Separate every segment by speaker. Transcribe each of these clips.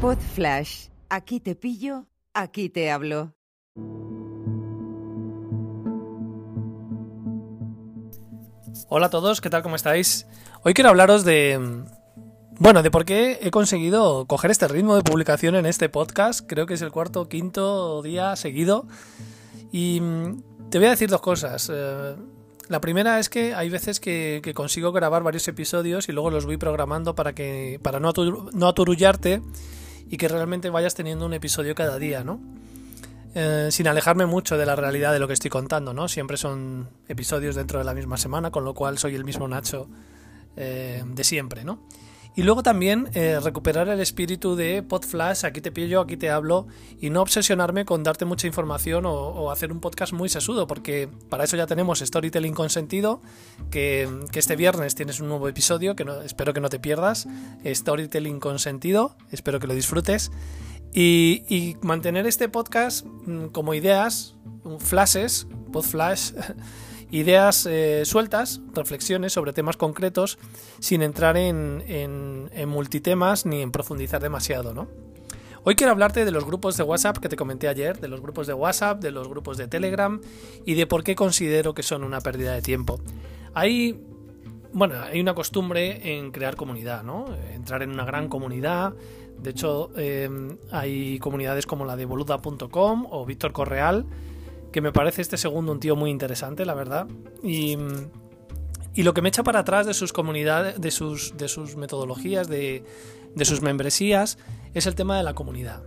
Speaker 1: Pod Flash. Aquí te pillo, aquí te hablo.
Speaker 2: Hola a todos, ¿qué tal? ¿Cómo estáis? Hoy quiero hablaros de... Bueno, de por qué he conseguido coger este ritmo de publicación en este podcast. Creo que es el cuarto o quinto día seguido. Y mm, te voy a decir dos cosas. Eh, la primera es que hay veces que, consigo grabar varios episodios y luego los voy programando para que para no, no aturullarte y que realmente vayas teniendo un episodio cada día, ¿no? Eh, sin alejarme mucho de la realidad de lo que estoy contando, ¿no? Siempre son episodios dentro de la misma semana, con lo cual soy el mismo Nacho eh, de siempre, ¿no? Y luego también eh, recuperar el espíritu de Podflash, aquí te pillo, aquí te hablo, y no obsesionarme con darte mucha información o, hacer un podcast muy sesudo, porque para eso ya tenemos Storytelling Consentido, que, que este viernes tienes un nuevo episodio, que espero que no te pierdas, Storytelling Consentido, espero que lo disfrutes. Y, mantener este podcast mm, como ideas, flashes, podflash, ideas eh, sueltas, reflexiones sobre temas concretos, sin entrar en, multitemas ni en profundizar demasiado, ¿no? Hoy quiero hablarte de los grupos de WhatsApp que te comenté ayer, de los grupos de WhatsApp, de los grupos de Telegram y de por qué considero que son una pérdida de tiempo. Hay, bueno, hay una costumbre en crear comunidad, ¿no? Entrar en una gran comunidad, de hecho, em, hay comunidades como la de boluda.com o Víctor Correal, que me parece este segundo un tío muy interesante, la verdad. Y, lo que me echa para atrás de sus comunidades, de sus, de sus metodologías, de, de sus membresías, es el tema de la comunidad.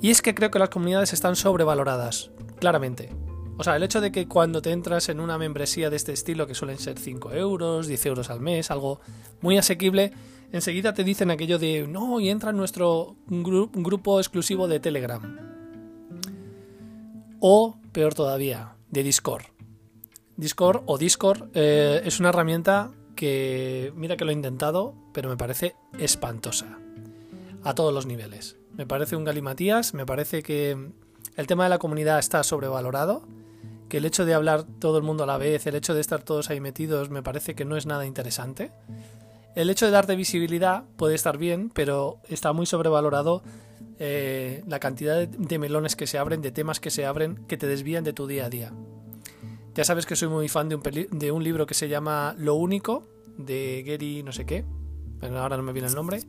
Speaker 2: Y es que creo que las comunidades están sobrevaloradas, claramente. O sea, el hecho de que cuando te entras en una membresía de este estilo, que suelen ser 5 euros, 10 euros al mes, algo muy asequible, enseguida te dicen aquello de, no, y entra en nuestro grupo exclusivo de Telegram. O, peor todavía, de Discord. Discord o Discord eh, es una herramienta que, mira que lo he intentado, pero me parece espantosa. A todos los niveles. Me parece un galimatías, me parece que el tema de la comunidad está sobrevalorado, que el hecho de hablar todo el mundo a la vez, el hecho de estar todos ahí metidos, me parece que no es nada interesante. El hecho de darte visibilidad puede estar bien, pero está muy sobrevalorado eh, la cantidad de, melones que se abren, de temas que se abren, que te desvían de tu día a día. Ya sabes que soy muy fan de un, de un libro que se llama Lo Único, de Gary no sé qué, bueno, ahora no me viene el nombre.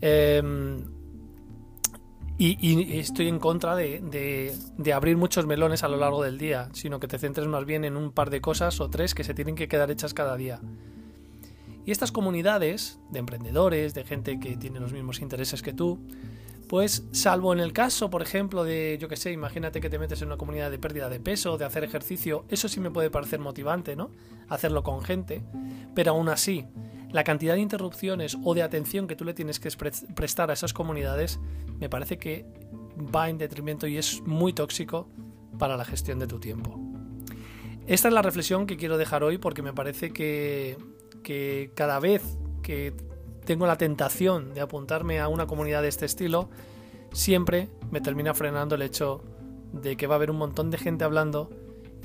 Speaker 2: Em, y, estoy en contra de, de, abrir muchos melones a lo largo del día, sino que te centres más bien en un par de cosas o tres que se tienen que quedar hechas cada día. Y estas comunidades de emprendedores, de gente que tiene los mismos intereses que tú, pues salvo en el caso, por ejemplo, de, yo que sé, imagínate que te metes en una comunidad de pérdida de peso, de hacer ejercicio, eso sí me puede parecer motivante, ¿no? Hacerlo con gente, pero aún así, la cantidad de interrupciones o de atención que tú le tienes que prestar a esas comunidades, me parece que va en detrimento y es muy tóxico para la gestión de tu tiempo. Esta es la reflexión que quiero dejar hoy porque me parece que que cada vez que tengo la tentación de apuntarme a una comunidad de este estilo, siempre me termina frenando el hecho de que va a haber un montón de gente hablando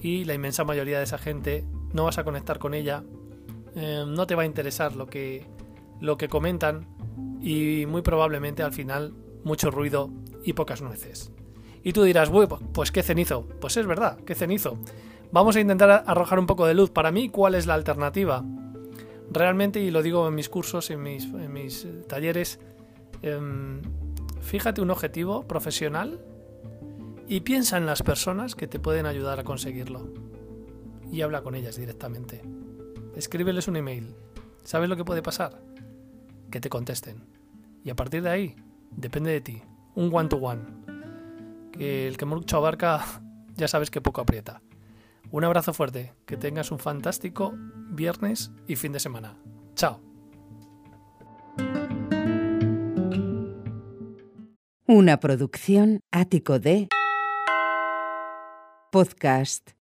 Speaker 2: y la inmensa mayoría de esa gente no vas a conectar con ella, eh, no te va a interesar lo que, lo que comentan y muy probablemente al final mucho ruido y pocas nueces. Y tú dirás, pues qué cenizo. Pues es verdad, qué cenizo. Vamos a intentar arrojar un poco de luz. Para mí, ¿cuál es la alternativa? Realmente, y lo digo en mis cursos, en mis, en mis eh, talleres, em, fíjate un objetivo profesional y piensa en las personas que te pueden ayudar a conseguirlo. Y habla con ellas directamente. Escríbeles un email. ¿Sabes lo que puede pasar? Que te contesten. Y a partir de ahí, depende de ti. Un one-to-one. Que el que mucho abarca, ya sabes que poco aprieta. Un abrazo fuerte, que tengas un fantástico viernes y fin de semana. Chao.
Speaker 1: Una producción ático de podcast